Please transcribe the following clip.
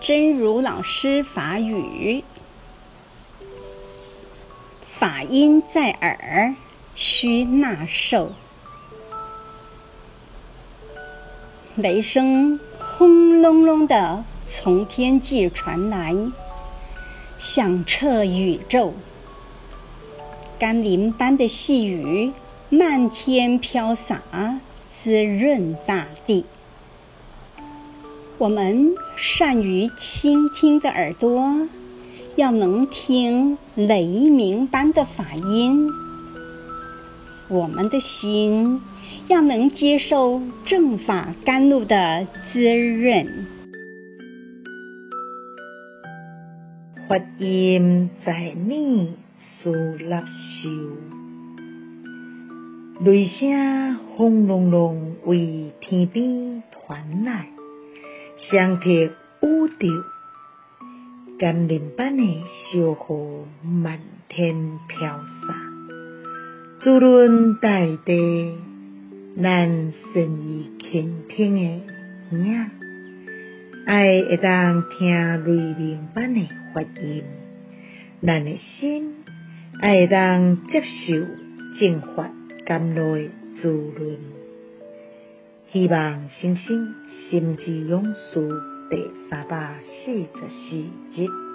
真如老师法语：法音在耳，须纳受。雷声轰隆隆的从天际传来，响彻宇宙。甘霖般的细雨漫天飘洒，滋润大地。我们善于倾听的耳朵，要能听雷鸣般的法音；我们的心要能接受正法甘露的滋润。法音在耳。须纳修，雷声轰隆隆为天边传来，响彻宇宙。甘霖般的小雨漫天飘洒，滋润大地。咱善于倾听的耳，爱会当听雷鸣般的法音，咱的心。爱会当接受正法甘露的滋润，希望星星心之勇士第三百四十四集。